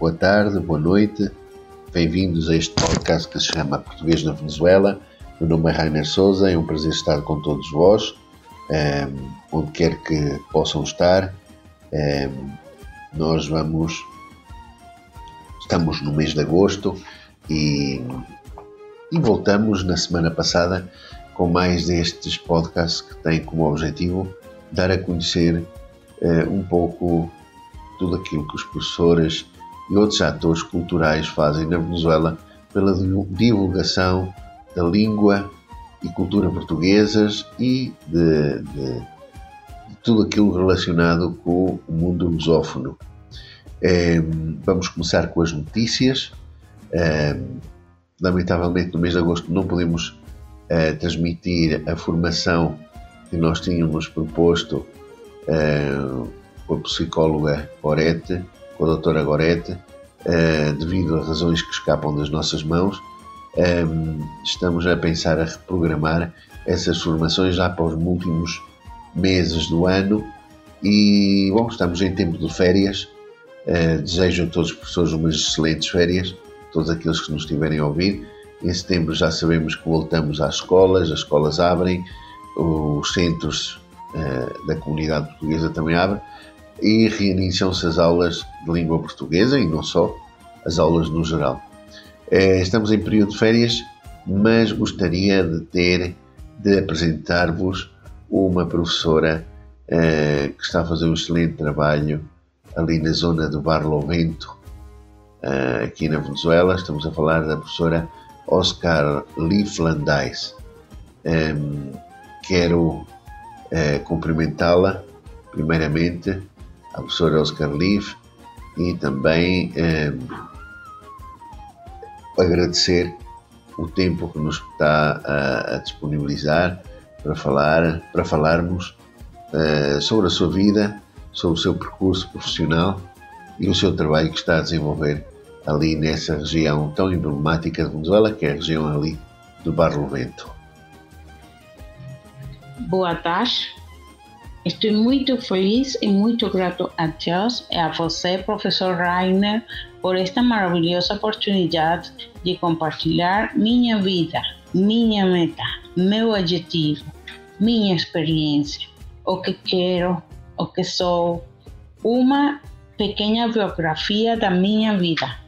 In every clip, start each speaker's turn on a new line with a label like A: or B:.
A: boa tarde, boa noite. Bem-vindos a este podcast que se chama Português na Venezuela. Meu nome é Rainer Souza, é um prazer estar com todos vós, um, ehm, onde quer que possam estar. Um, ehm, nós vamos. Estamos no mês de agosto e, e voltamos na semana passada com mais destes podcasts que têm como objetivo dar a conhecer uh, um pouco tudo aquilo que os professores e outros atores culturais fazem na Venezuela pela divulgação da língua e cultura portuguesas e de, de, de tudo aquilo relacionado com o mundo lusófono. É, vamos começar com as notícias. É, lamentavelmente, no mês de agosto, não podemos é, transmitir a formação que nós tínhamos proposto com a psicóloga Gorete, com a doutora Gorete, uh, devido a razões que escapam das nossas mãos. Ehm, estamos a pensar a reprogramar essas formações já para os últimos meses do ano e, bom, estamos em tempo de férias. Uh, desejo a todos os professores umas excelentes férias, todos aqueles que nos estiverem a ouvir. Em setembro já sabemos que voltamos às escolas, as escolas abrem, os centros uh, da comunidade portuguesa também abrem e reiniciam-se as aulas de língua portuguesa e não só, as aulas no geral. Eh, estamos em período de férias, mas gostaria de ter, de apresentar-vos uma professora eh, que está a fazer um excelente trabalho ali na zona do Barlovento, eh, aqui na Venezuela. Estamos a falar da professora Oscar Lieflandais. quero cumprimentá-la, primeiramente, a professora Oscar Leaf e também eh, agradecer o tempo que nos está a, a disponibilizar para falar, para falarmos eh, sobre a sua vida, sobre o seu percurso profissional e o seu trabalho que está a desenvolver ali nessa região tão emblemática de Venezuela, que é a região ali do Barlovento.
B: Boa tarde. Estou muito feliz e muito grato a Deus e a você, professor Rainer, por esta maravilhosa oportunidade de compartilhar minha vida, minha meta, meu objetivo, minha experiência, o que quero, o que sou, uma pequena biografia da minha vida.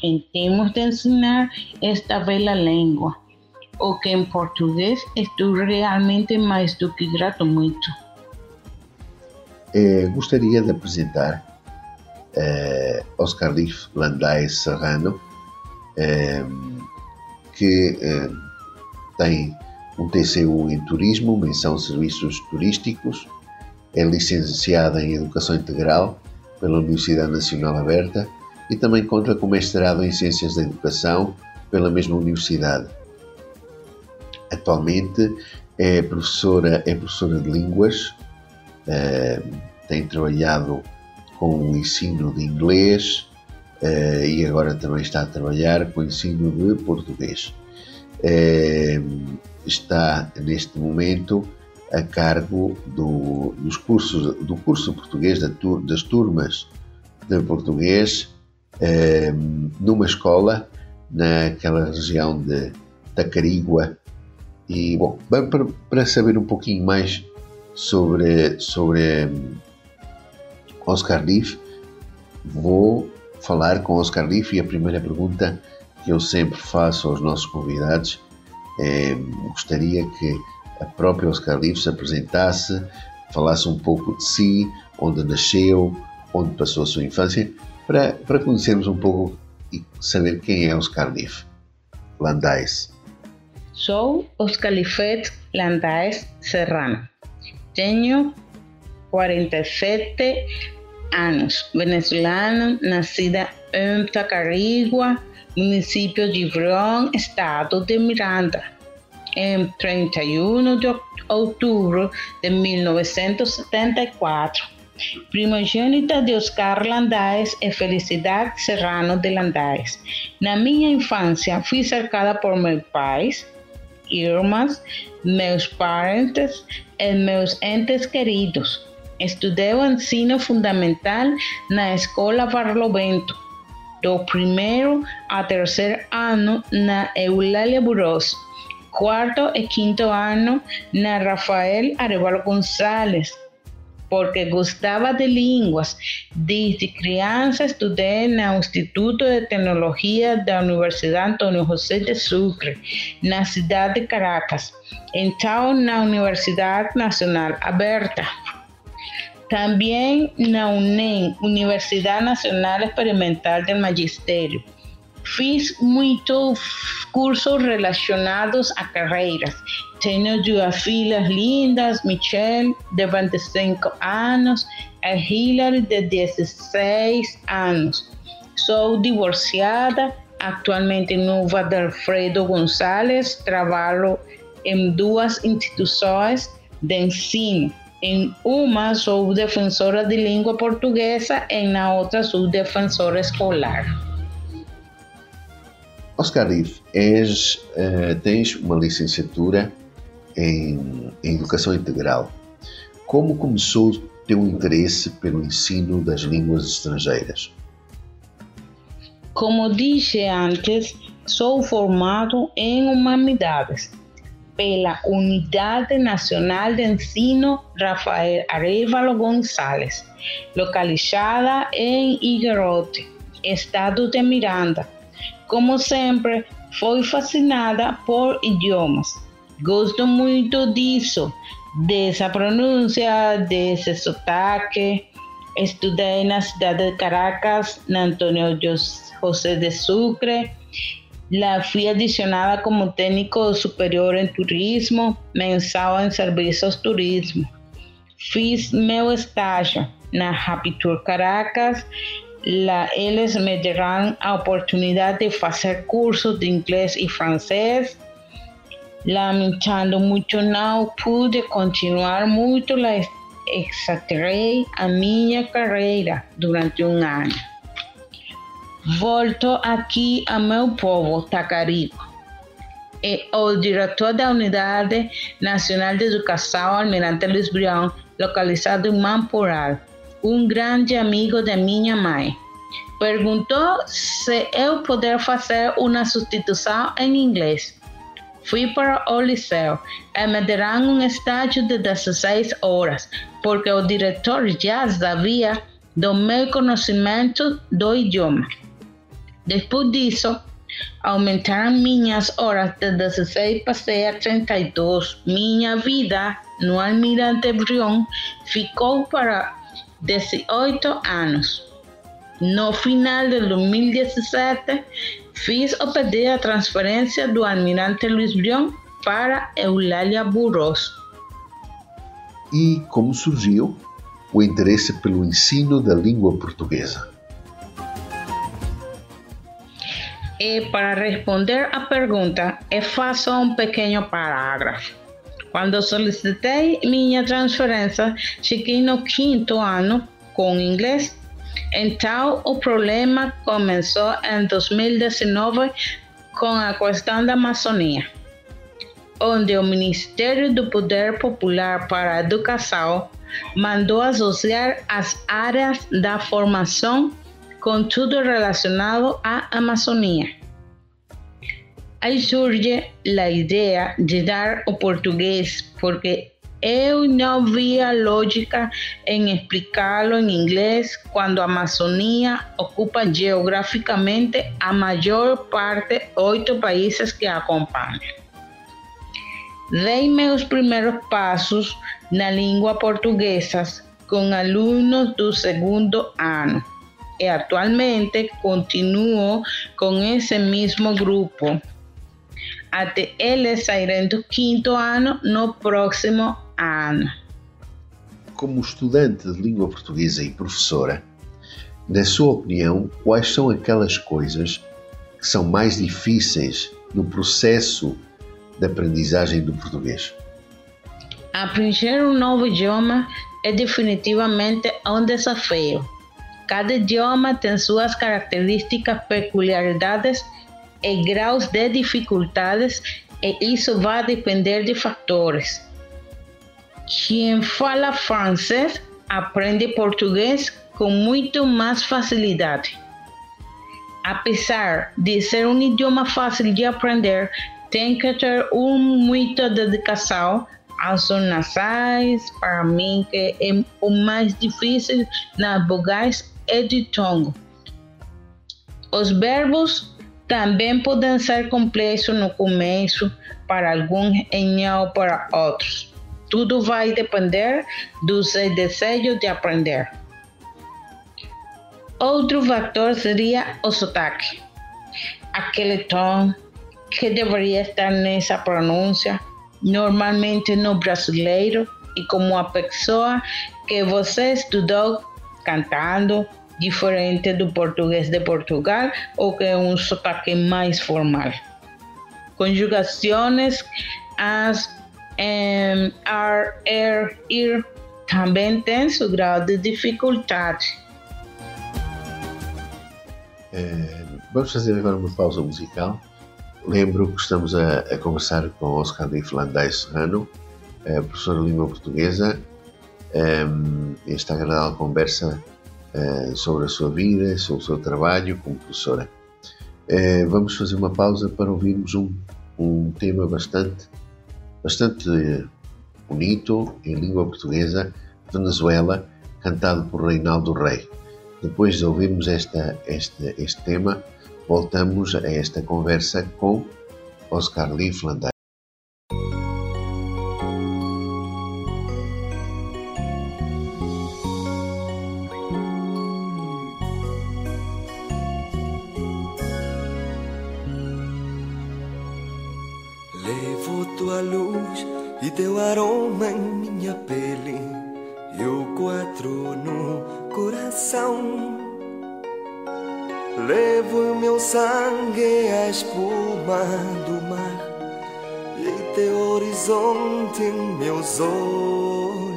B: Em termos de ensinar esta bela língua, o que em português estou realmente mais do que grato muito.
A: Eh, gostaria de apresentar eh, Oscar Leaf Landais Serrano, eh, que eh, tem um TCU em Turismo, menção Serviços Turísticos, é licenciada em Educação Integral pela Universidade Nacional Aberta e também conta com mestrado em Ciências da Educação pela mesma universidade. Atualmente é professora, é professora de Línguas tem trabalhado com o ensino de inglês uh, e agora também está a trabalhar com o ensino de português. Uh, está neste momento a cargo do, dos cursos, do curso português da, das turmas de português numa escola naquela região de Tacarigua. E, bom, para, para saber um pouquinho mais sobre, sobre hum, Oscar Leaf, vou falar com Oscar Leaf e a primeira pergunta que eu sempre faço aos nossos convidados é, gostaria que a própria Oscar Leaf se apresentasse, falasse um pouco de si, onde nasceu, onde passou a sua infância, para, para conhecermos um pouco e saber quem é Oscar Leaf. Landais.
B: Sou Oscar Lifet Landais Serrano. Tenho 47 anos, venezolana, nacida em Tacarigua, município de Vrón, estado de Miranda, em 31 de outubro de 1974. Primogênita de Oscar Landaes e Felicidade Serrano de Landaes. Na minha infância, fui cercada por meus pais, irmãs, meus parentes e meus entes queridos. Estudei o ensino fundamental na Escola Barlovento, do primeiro a terceiro ano na Eulália Burós, quarto e quinto ano na Rafael Arevalo Gonçalves, porque gostava de línguas. Desde criança estudei no Instituto de Tecnologia da Universidade Antônio José de Sucre, na cidade de Caracas. Então, na Universidade Nacional Aberta. Também na UNEM, Universidade Nacional Experimental del Magistério. Fiz muitos cursos relacionados a carreiras tenho duas filhas lindas, Michelle, de 25 anos, e Hillary, de 16 anos. Sou divorciada, atualmente no Alfredo Gonçalves, trabalho em duas instituições de ensino. Em uma sou defensora de língua portuguesa e na outra sou defensora escolar.
A: Oscar Riff, és, uh, tens uma licenciatura em, em educação integral. Como começou teu interesse pelo ensino das línguas estrangeiras?
B: Como disse antes, sou formado em Humanidades pela Unidade Nacional de Ensino Rafael Arevalo Gonçalves, localizada em Iguerote, estado de Miranda. Como sempre, fui fascinada por idiomas Gosto muito disso, dessa pronúncia, desse sotaque. Estudei na cidade de Caracas, na Antônio José de Sucre. Lá fui adicionada como técnico superior em turismo, mensal em serviços turismo. Fiz meu estágio na Tour Caracas. Lá eles me deram a oportunidade de fazer cursos de inglês e francês Lamentando muito não pude continuar muito, exagerei a minha carreira durante um ano. Volto aqui a meu povo, Tacarico. E o diretor da Unidade Nacional de Educação, Almirante Luiz Brião, localizado em Mamporal, um grande amigo de minha mãe. Perguntou se eu poder fazer uma substituição em inglês. Fui para o liceu e me deram um estágio de 16 horas, porque o diretor já sabia do meu conhecimento do idioma. Depois disso, aumentaram minhas horas de 16 passei a 32. Minha vida no Almirante Brion ficou para 18 anos. No final de 2017, Fiz o pedido a transferência do almirante Luiz Brion para Eulália Burros.
A: E como surgiu o interesse pelo ensino da língua portuguesa?
B: E para responder à pergunta, é faço um pequeno parágrafo. Quando solicitei minha transferência, cheguei no quinto ano com inglês então, o problema começou em 2019 com a questão da Amazônia, onde o Ministério do Poder Popular para a Educação mandou associar as áreas da formação com tudo relacionado à Amazônia. Aí surge a ideia de dar o português, porque eu não via lógica em explicá-lo em inglês quando ocupa geograficamente a maior parte oito países que a acompanham. Dei meus primeiros passos na língua portuguesa com alunos do segundo ano e atualmente continuo com esse mesmo grupo até eles saírem do quinto ano no próximo ano.
A: como estudante de língua portuguesa e professora, na sua opinião, quais são aquelas coisas que são mais difíceis no processo de aprendizagem do português?
B: Aprender um novo idioma é definitivamente um desafio. Cada idioma tem suas características, peculiaridades e graus de dificuldades, e isso vai depender de fatores. Quem fala francês aprende português com muito mais facilidade. Apesar de ser um idioma fácil de aprender, tem que ter um, muita dedicação as nasais, para mim, que é o mais difícil nas vogais é de tongo. Os verbos também podem ser complexos no começo para alguns e não para outros. Tudo vai depender do seu desejo de aprender. Outro fator seria o sotaque. Aquele tom que deveria estar nessa pronúncia, normalmente no brasileiro, e como a pessoa que você estudou cantando, diferente do português de Portugal, ou que é um sotaque mais formal. Conjugações, as um, ar, er, ir, também têm seu grau de dificuldade.
A: É, vamos fazer agora uma pausa musical. Lembro que estamos a, a conversar com Oscar de Flandais Serrano, professor de língua portuguesa. É, esta agradável conversa é, sobre a sua vida, sobre o seu trabalho como professora. É, vamos fazer uma pausa para ouvirmos um, um tema bastante, bastante bonito em língua portuguesa, Venezuela, cantado por Reinaldo Rei. Depois de ouvirmos esta, este, este tema, voltamos a esta conversa com Oscar Lee Flanders.
C: Em meus olhos.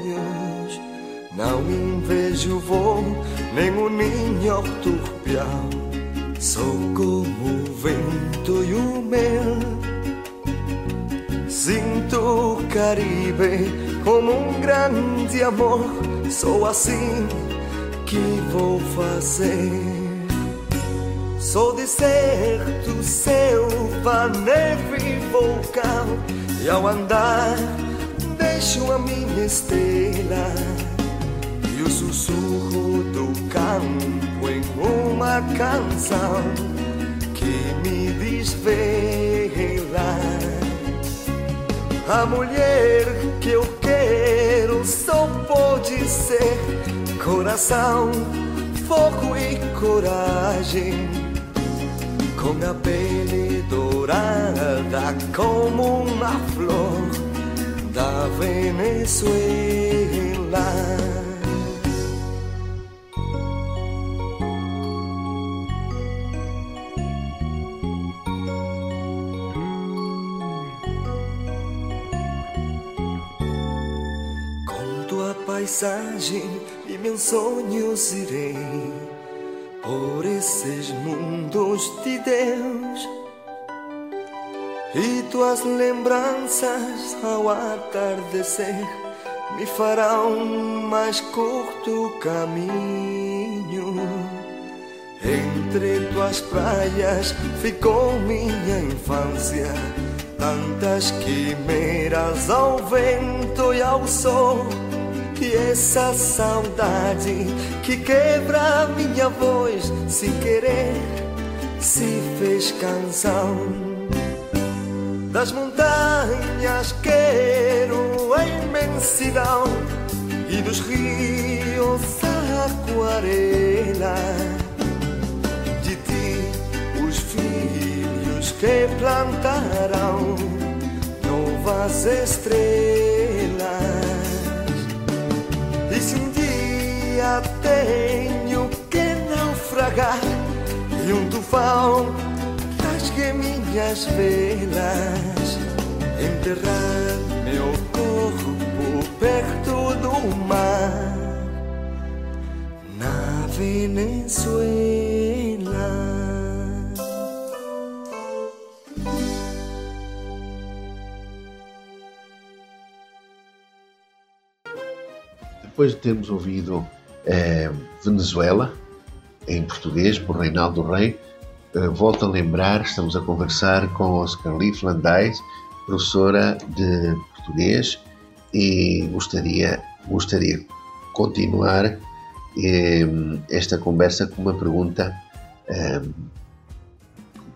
C: Não invejo voo, nem o ninho turpial. Sou como o vento e o mel. Sinto o Caribe como um grande amor. Sou assim que vou fazer. Sou deserto, selva, neve e vulcão E ao andar deixo a minha estrela E o sussurro do campo em uma canção Que me desvela A mulher que eu quero só pode ser Coração, fogo e coragem. Com a pele dourada como uma flor da Venezuela. Paisagem e meus sonhos irei por esses mundos de Deus e tuas lembranças ao atardecer me farão mais curto caminho. Entre tuas praias ficou minha infância, tantas quimeras ao vento e ao sol. E essa saudade que quebra minha voz sem querer se fez canção. Das montanhas quero a imensidão e dos rios a aquarela. De ti os filhos que plantarão novas estrelas. E ainda tenho que naufragar e um tufão minhas velas, enterrar meu corpo perto do mar na Venezuela.
A: Depois de termos ouvido eh, Venezuela, em português, por Reinaldo Rei, volto a lembrar, estamos a conversar com Oscar Lee Flandais, professora de português, e gostaria, gostaria de continuar eh, esta conversa com uma pergunta. Eh,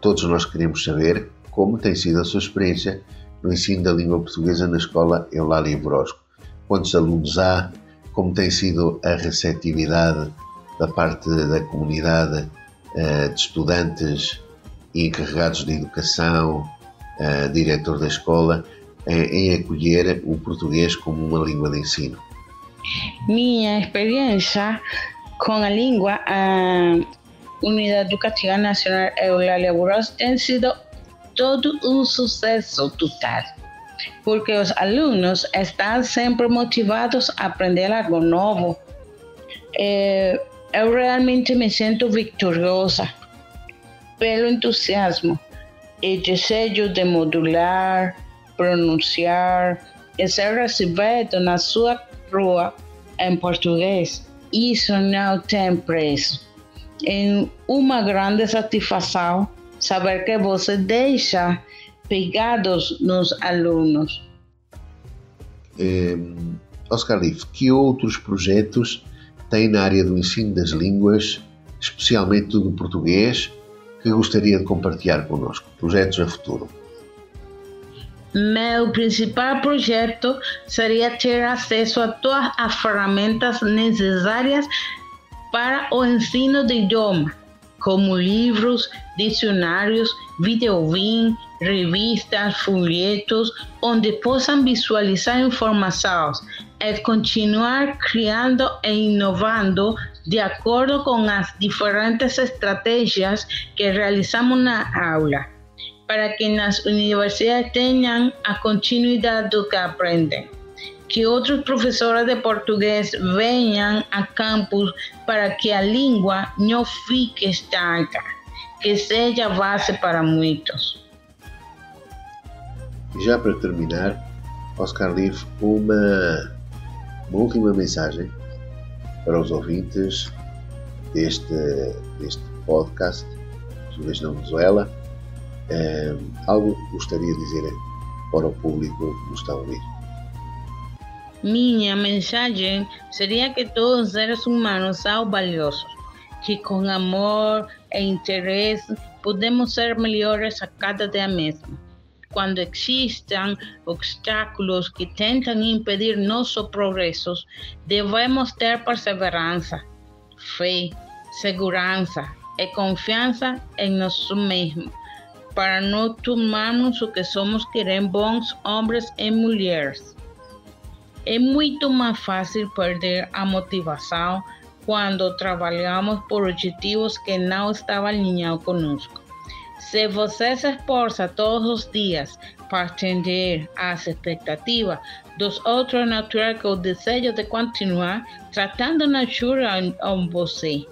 A: todos nós queremos saber como tem sido a sua experiência no ensino da língua portuguesa na escola Eulália Brosco. Quantos alunos há? como tem sido a receptividade da parte da comunidade uh, de estudantes e encarregados de educação, uh, diretor da escola, em, em acolher o português como uma língua de ensino?
B: Minha experiência com a língua, a Unidade Educativa Nacional Eulália Burros tem sido todo um sucesso total porque os alunos estão sempre motivados a aprender algo novo. Realmente me sinto vitoriosa pelo entusiasmo e desejo de modular, pronunciar e ser recebido na sua rua em português. Isso não tem preço. É uma grande satisfação saber que você deixa pegados nos alunos.
A: Oscar Leaf, que outros projetos tem na área do ensino das línguas, especialmente do português, que gostaria de compartilhar connosco? Projetos a futuro.
B: Meu principal projeto seria ter acesso a todas as ferramentas necessárias para o ensino de idioma, como livros, dicionários, videovim, revistas, folhetos, onde possam visualizar informações e continuar criando e inovando de acordo com as diferentes estratégias que realizamos na aula, para que nas universidades tenham a continuidade do que aprendem. Que outros professores de português venham a campus para que a língua não fique estanca, que seja base para muitos.
A: E já para terminar, Oscar Leaf, uma, uma última mensagem para os ouvintes deste, deste podcast, Português na Venezuela. Um, algo que gostaria de dizer para o público que nos está a ouvir?
B: Minha mensagem seria que todos os seres humanos são valiosos, que com amor e interesse podemos ser melhores a cada dia mesmo quando existam obstáculos que tentam impedir nossos progressos, devemos ter perseverança, fé, segurança e confiança em nós mesmos, para não tomarmos o que somos querer bons homens e mulheres. É muito mais fácil perder a motivação quando trabalhamos por objetivos que não estavam alinhados conosco. Se você se esforça todos os dias para atender às expectativas dos outros, é natural que o desejo de continuar tratando na ajuda a você.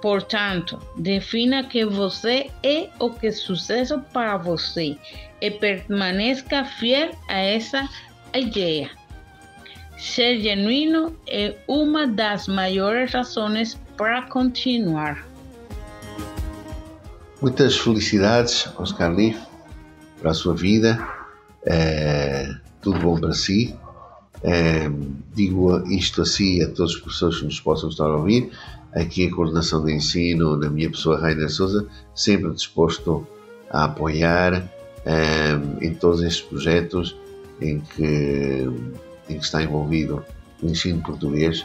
B: Portanto, defina que você é o que é sucesso para você e permaneça fiel a essa ideia. Ser genuíno é uma das maiores razões para continuar.
A: Muitas felicidades, Oscar Leaf, para a sua vida. É, tudo bom para si. É, digo isto assim a todos os professores que nos possam estar a ouvir. Aqui a coordenação de ensino, na minha pessoa, Rainer Souza, sempre disposto a apoiar é, em todos estes projetos em que, em que está envolvido o ensino português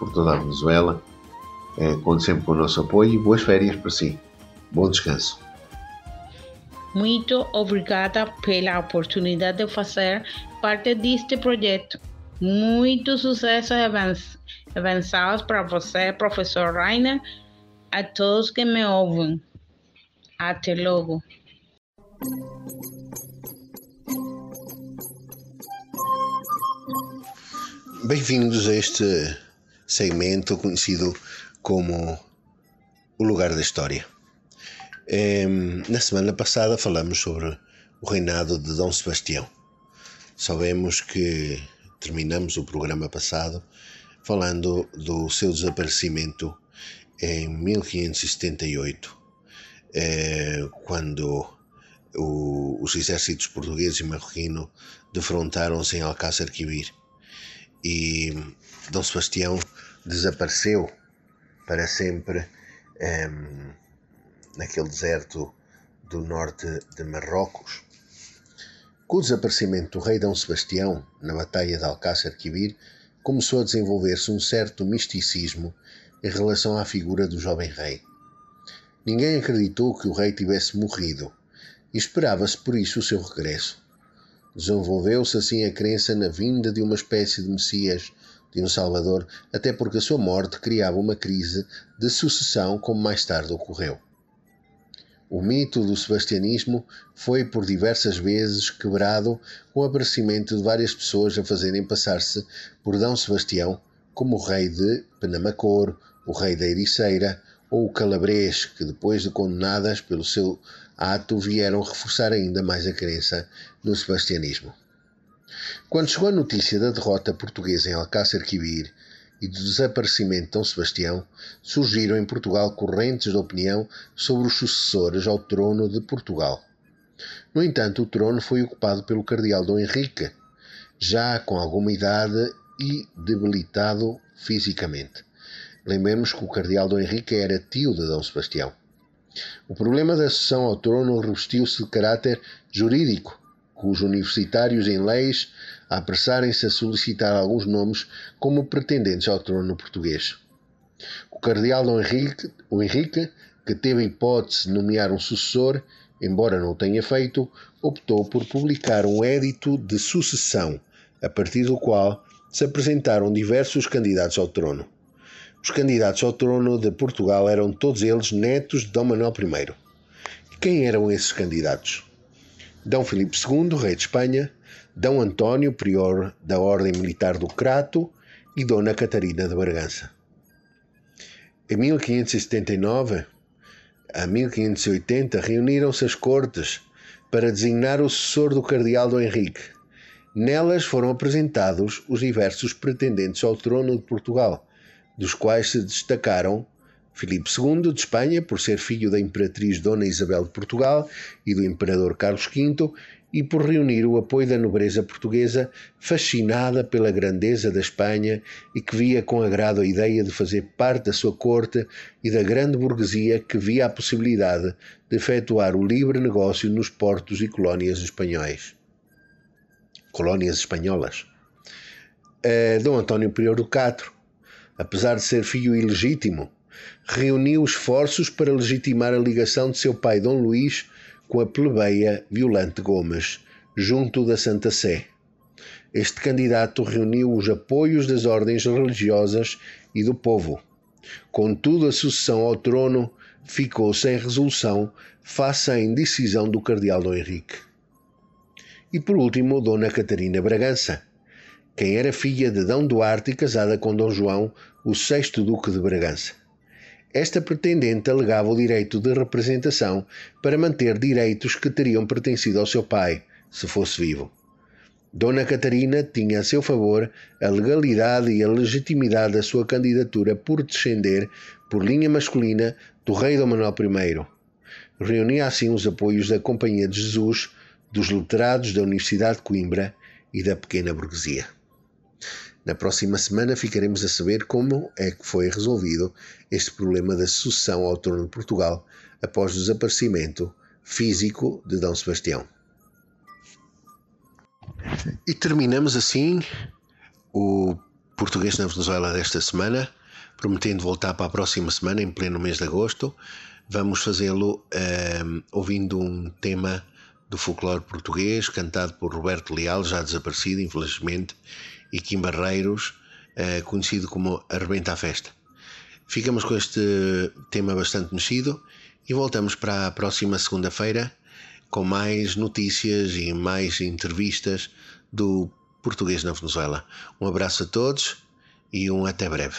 A: por toda a Venezuela. conte sempre com o nosso apoio e boas férias para si. Bom descanso.
B: Muito obrigada pela oportunidade de fazer parte deste projeto. Muito sucesso e avançados para você, professor Rainer, a todos que me ouvem. Até logo.
A: Bem-vindos a este segmento conhecido como o lugar da história. Na semana passada falamos sobre o reinado de Dom Sebastião. Sabemos que terminamos o programa passado falando do seu desaparecimento em 1578, eh, quando os exércitos português e marroquino defrontaram-se em Alcácer Quibir e Dom Sebastião desapareceu para sempre um, naquele deserto do norte de Marrocos. Com o desaparecimento do rei Dom Sebastião na Batalha de Alcácer Quibir, começou a desenvolver-se um certo misticismo em relação à figura do jovem rei. Ninguém acreditou que o rei tivesse morrido e esperava-se por isso o seu regresso. Desenvolveu-se assim a crença na vinda de uma espécie de Messias, de um Salvador, até porque a sua morte criava uma crise de sucessão, como mais tarde ocorreu. O mito do sebastianismo foi por diversas vezes quebrado com o aparecimento de várias pessoas a fazerem passar-se por D. Sebastião como o rei de Penamacor, o rei da Ericeira ou o Calabrês, que depois de condenadas pelo seu ato vieram reforçar ainda mais a crença no sebastianismo. Quando chegou a notícia da derrota portuguesa em Alcácer Quibir e do desaparecimento de Dom Sebastião, surgiram em Portugal correntes de opinião sobre os sucessores ao trono de Portugal. No entanto, o trono foi ocupado pelo cardeal Dom Henrique, já com alguma idade e debilitado fisicamente. Lembremos que o cardeal Dom Henrique era tio de Dom Sebastião. O problema da sucessão ao trono revestiu-se de caráter jurídico, com os universitários em leis apressarem-se a solicitar alguns nomes como pretendentes ao trono português. O cardeal Dom Henrique, o Henrique, que teve a hipótese de nomear um sucessor, embora não o tenha feito, optou por publicar um édito de sucessão, a partir do qual se apresentaram diversos candidatos ao trono. Os candidatos ao trono de Portugal eram todos eles netos de Dom Manuel I. E quem eram esses candidatos? D. Filipe II, rei de Espanha, D. António, prior da Ordem Militar do Crato e Dona Catarina de Bragança. Em 1579 a 1580 reuniram-se as cortes para designar o sucessor do cardeal Dom Henrique. Nelas foram apresentados os diversos pretendentes ao trono de Portugal, dos quais se destacaram Filipe II de Espanha, por ser filho da imperatriz Dona Isabel de Portugal e do imperador Carlos V, e por reunir o apoio da nobreza portuguesa, fascinada pela grandeza da Espanha e que via com agrado a ideia de fazer parte da sua corte e da grande burguesia que via a possibilidade de efetuar o livre negócio nos portos e colónias espanhóis. Colónias espanholas. Uh, Dom António Prior do Castro, apesar de ser filho ilegítimo, reuniu esforços para legitimar a ligação de seu pai Dom Luís com a plebeia Violante Gomes, junto da Santa Sé. Este candidato reuniu os apoios das ordens religiosas e do povo. Contudo, a sucessão ao trono ficou sem resolução face à indecisão do cardeal Dom Henrique. E por último, Dona Catarina Bragança, quem era filha de D. Duarte e casada com Dom João, o sexto Duque de Bragança. Esta pretendente alegava o direito de representação para manter direitos que teriam pertencido ao seu pai, se fosse vivo. Dona Catarina tinha a seu favor a legalidade e a legitimidade da sua candidatura por descender, por linha masculina, do rei Dom Manuel I. Reunia assim os apoios da Companhia de Jesus, dos letrados da Universidade de Coimbra e da pequena burguesia. Na próxima semana ficaremos a saber como é que foi resolvido este problema da sucessão ao trono de Portugal após o desaparecimento físico de D. Sebastião. E terminamos assim o português na Venezuela desta semana, prometendo voltar para a próxima semana, em pleno mês de agosto. Vamos fazê-lo um, ehm, ouvindo um tema do folclore português, cantado por Roberto Leal, já desaparecido, infelizmente, e Kim Barreiros, uh, conhecido como Arrebenta a Festa. Ficamos com este tema bastante mexido e voltamos para a próxima segunda-feira com mais notícias e mais entrevistas do português na Venezuela. Um abraço a todos e um até breve.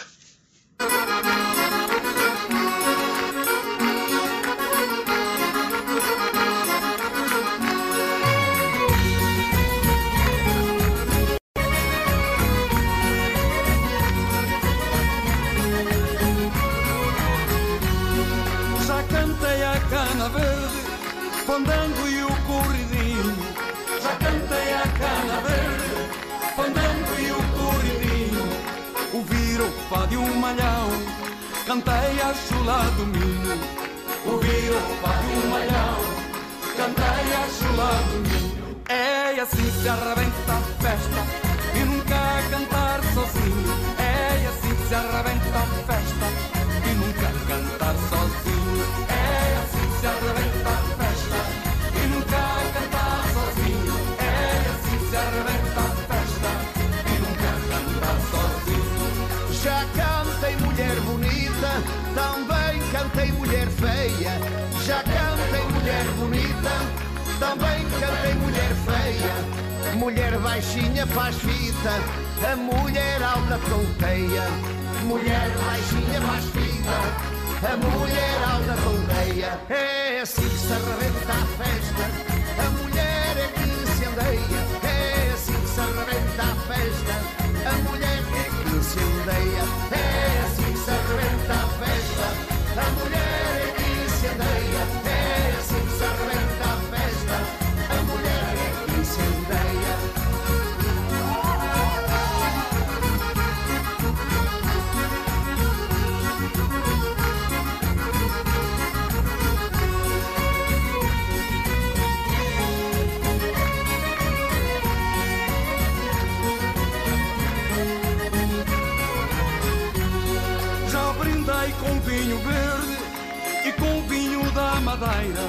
D: Se arrebenta a festa e nunca cantar sozinho. É assim que se arrebenta a festa e nunca cantar sozinho. É assim que se arrebenta a festa e nunca cantar sozinho. É assim que se arrebenta a festa e nunca cantar sozinho.
E: Já cantei mulher bonita também cantei mulher feia. Já cantei mulher bonita, também cantei mulher feia. Mulher baixinha faz fita, a mulher alta tonteia. Mulher baixinha faz fita, a mulher alta tonteia. É assim que se arrebenta a festa, a mulher é que se andeia. É assim que se arrebenta a festa, a mulher é que se andeia. É assim se arrebenta a festa, a mulher
D: vinho verde e com vinho da Madeira.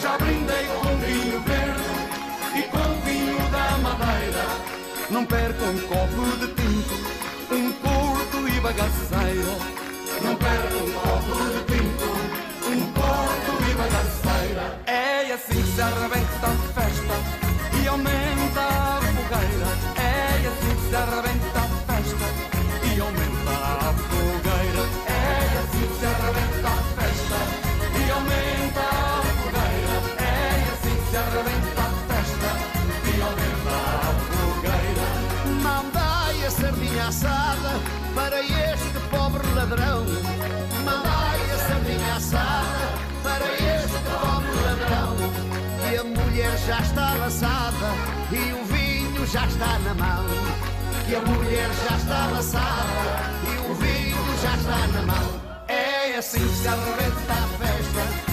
D: Já brindei com vinho verde e com vinho da Madeira. Não perco um copo de tinto, um porto e bagaceira. Não perco um copo de tinto, um porto e bagaceira. É assim que se arrebenta a festa e aumenta a fogueira. É assim que se arrebenta a festa
E: assada para este pobre ladrão. Mandai a sardinha assada para este pobre ladrão. E a mulher já está laçada e o vinho já está na mão. Que a mulher já está laçada e o vinho já está na mão
D: assim se arrebenta a festa.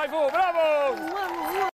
D: Saivu, bravo!